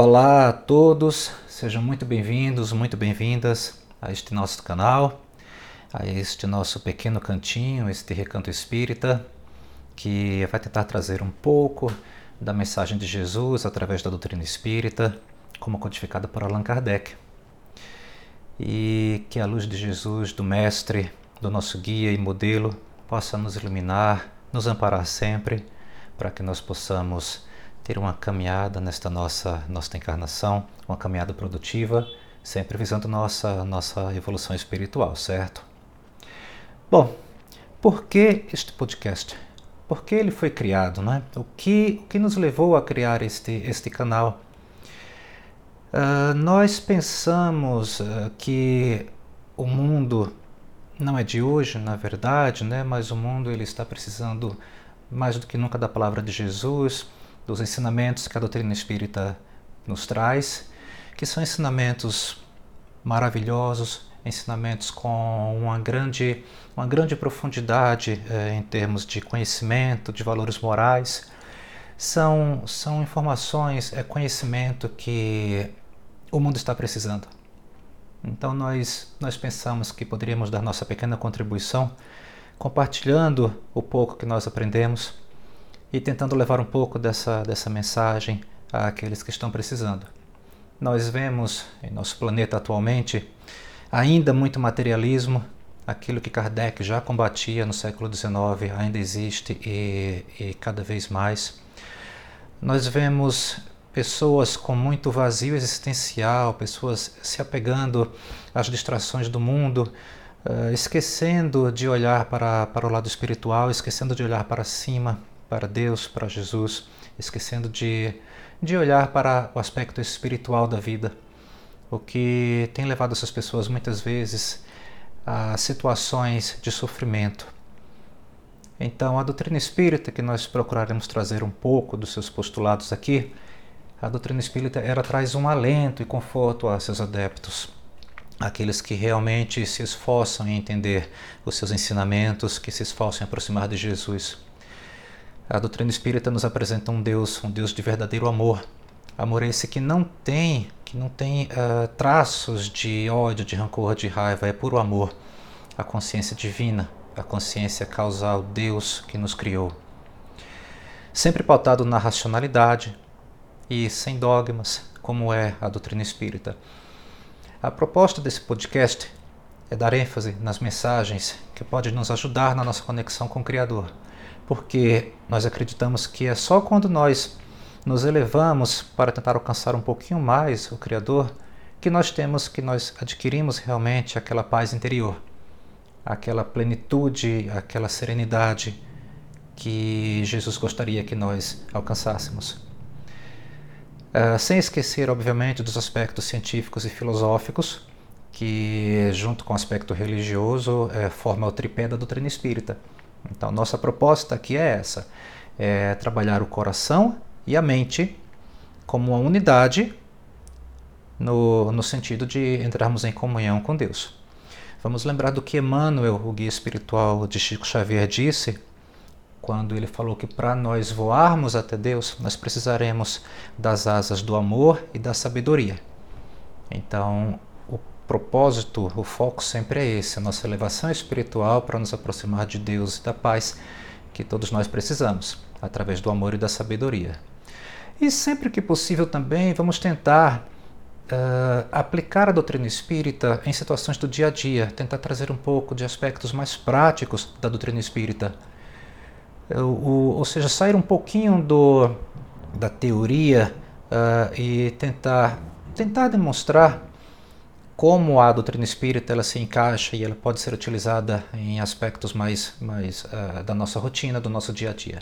Olá a todos, sejam muito bem-vindos, muito bem-vindas a este nosso canal, a este nosso pequeno cantinho, este recanto espírita, que vai tentar trazer um pouco da mensagem de Jesus através da doutrina espírita, como codificada por Allan Kardec. E que a luz de Jesus, do Mestre, do nosso guia e modelo, possa nos iluminar, nos amparar sempre, para que nós possamos ter uma caminhada nesta nossa, nossa encarnação, uma caminhada produtiva, sempre visando nossa, nossa evolução espiritual, certo? Bom, por que este podcast? Por que ele foi criado? Né? O, que, o que nos levou a criar este, este canal? Uh, nós pensamos uh, que o mundo não é de hoje, na verdade, né? mas o mundo ele está precisando mais do que nunca da palavra de Jesus, dos ensinamentos que a doutrina espírita nos traz, que são ensinamentos maravilhosos, ensinamentos com uma grande, uma grande profundidade eh, em termos de conhecimento, de valores morais. São, são informações, é conhecimento que o mundo está precisando. Então nós, nós pensamos que poderíamos dar nossa pequena contribuição compartilhando o pouco que nós aprendemos e tentando levar um pouco dessa, dessa mensagem àqueles que estão precisando. Nós vemos em nosso planeta atualmente ainda muito materialismo, aquilo que Kardec já combatia no século XIX ainda existe e, e cada vez mais. Nós vemos pessoas com muito vazio existencial, pessoas se apegando às distrações do mundo, uh, esquecendo de olhar para, para o lado espiritual, esquecendo de olhar para cima, para Deus, para Jesus, esquecendo de, de olhar para o aspecto espiritual da vida, o que tem levado essas pessoas muitas vezes a situações de sofrimento. Então, a doutrina espírita, que nós procuraremos trazer um pouco dos seus postulados aqui, a doutrina espírita ela traz um alento e conforto a seus adeptos, aqueles que realmente se esforçam em entender os seus ensinamentos, que se esforçam em aproximar de Jesus. A doutrina espírita nos apresenta um Deus, um Deus de verdadeiro amor. Amor esse que não tem, que não tem uh, traços de ódio, de rancor, de raiva, é puro amor. A consciência divina, a consciência causal, Deus que nos criou. Sempre pautado na racionalidade e sem dogmas, como é a doutrina espírita. A proposta desse podcast é dar ênfase nas mensagens que podem nos ajudar na nossa conexão com o Criador porque nós acreditamos que é só quando nós nos elevamos para tentar alcançar um pouquinho mais o Criador que nós temos, que nós adquirimos realmente aquela paz interior, aquela plenitude, aquela serenidade que Jesus gostaria que nós alcançássemos. Uh, sem esquecer, obviamente, dos aspectos científicos e filosóficos, que, junto com o aspecto religioso, é, forma o tripé da doutrina espírita. Então, nossa proposta aqui é essa: é trabalhar o coração e a mente como uma unidade no, no sentido de entrarmos em comunhão com Deus. Vamos lembrar do que Emmanuel, o guia espiritual de Chico Xavier, disse quando ele falou que para nós voarmos até Deus, nós precisaremos das asas do amor e da sabedoria. Então, propósito, o foco sempre é esse, a nossa elevação espiritual para nos aproximar de Deus e da paz que todos nós precisamos, através do amor e da sabedoria. E sempre que possível também vamos tentar uh, aplicar a doutrina espírita em situações do dia a dia, tentar trazer um pouco de aspectos mais práticos da doutrina espírita. Uh, o, ou seja, sair um pouquinho do, da teoria uh, e tentar, tentar demonstrar como a doutrina espírita ela se encaixa e ela pode ser utilizada em aspectos mais, mais uh, da nossa rotina, do nosso dia a dia.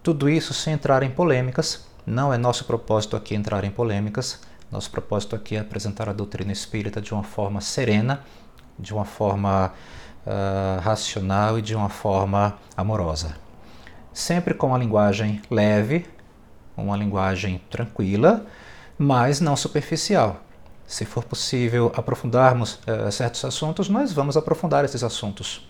Tudo isso sem entrar em polêmicas, não é nosso propósito aqui entrar em polêmicas, nosso propósito aqui é apresentar a doutrina espírita de uma forma serena, de uma forma uh, racional e de uma forma amorosa. Sempre com uma linguagem leve, uma linguagem tranquila, mas não superficial se for possível aprofundarmos uh, certos assuntos, nós vamos aprofundar esses assuntos.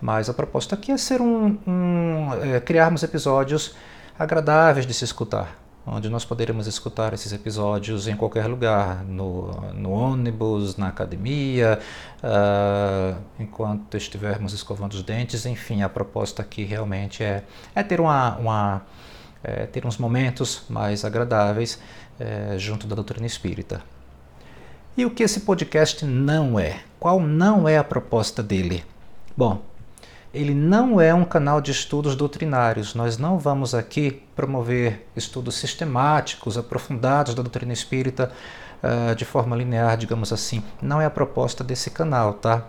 Mas a proposta aqui é ser um, um é, criarmos episódios agradáveis de se escutar, onde nós poderemos escutar esses episódios em qualquer lugar, no, no ônibus, na academia, uh, enquanto estivermos escovando os dentes, enfim, a proposta aqui realmente é, é ter uma, uma é, ter uns momentos mais agradáveis é, junto da doutrina espírita. E o que esse podcast não é? Qual não é a proposta dele? Bom, ele não é um canal de estudos doutrinários. Nós não vamos aqui promover estudos sistemáticos, aprofundados da doutrina espírita uh, de forma linear, digamos assim. Não é a proposta desse canal, tá?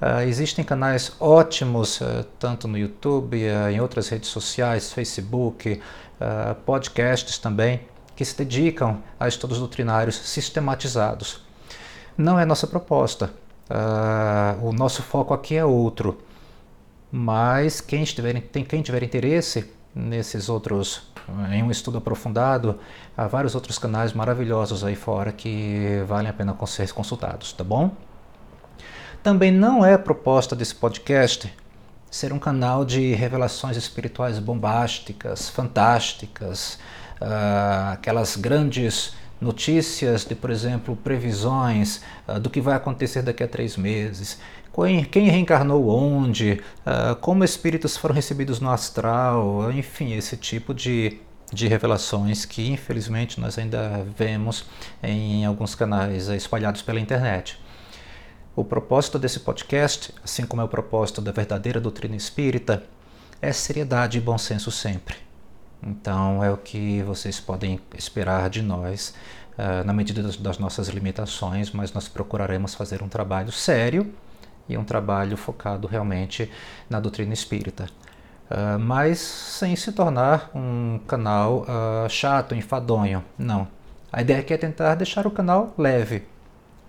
Uh, existem canais ótimos, uh, tanto no YouTube, em outras redes sociais, Facebook, podcasts também, que se dedicam a estudos doutrinários sistematizados. Não é nossa proposta. o nosso foco aqui é outro mas quem, estiver, tem, quem tiver interesse nesses outros, em um estudo aprofundado, há vários outros canais maravilhosos aí fora que valem a pena ser consultados, tá bom? Também não é proposta desse podcast ser um canal de revelações espirituais bombásticas, fantásticas, uh, aquelas grandes notícias de, por exemplo, previsões uh, do que vai acontecer daqui a três meses quem reencarnou onde, uh, como espíritos foram recebidos no astral, enfim, esse tipo de, de revelações que infelizmente nós ainda vemos em alguns canais espalhados pela internet. O propósito desse podcast, assim como é o propósito da verdadeira doutrina espírita, é seriedade e bom senso sempre. Então é o que vocês podem esperar de nós, uh, na medida das, das nossas limitações, mas nós procuraremos fazer um trabalho sério e um trabalho focado realmente na doutrina espírita. Uh, mas sem se tornar um canal uh, chato, enfadonho. Não. A ideia aqui é tentar deixar o canal leve,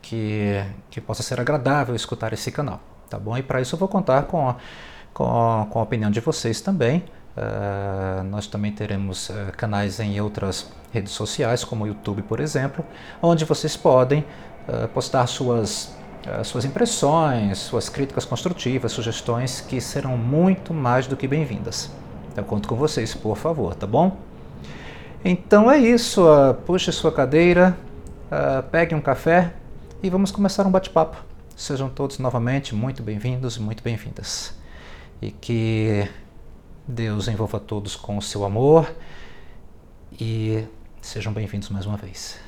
que, que possa ser agradável escutar esse canal. Tá bom? E para isso eu vou contar com a, com a, com a opinião de vocês também. Uh, nós também teremos canais em outras redes sociais, como o YouTube, por exemplo, onde vocês podem postar suas suas impressões, suas críticas construtivas, sugestões que serão muito mais do que bem-vindas. Eu conto com vocês, por favor, tá bom? Então é isso, uh, puxe sua cadeira, uh, pegue um café e vamos começar um bate-papo. Sejam todos novamente muito bem-vindos e muito bem-vindas. E que Deus envolva todos com o seu amor e sejam bem-vindos mais uma vez.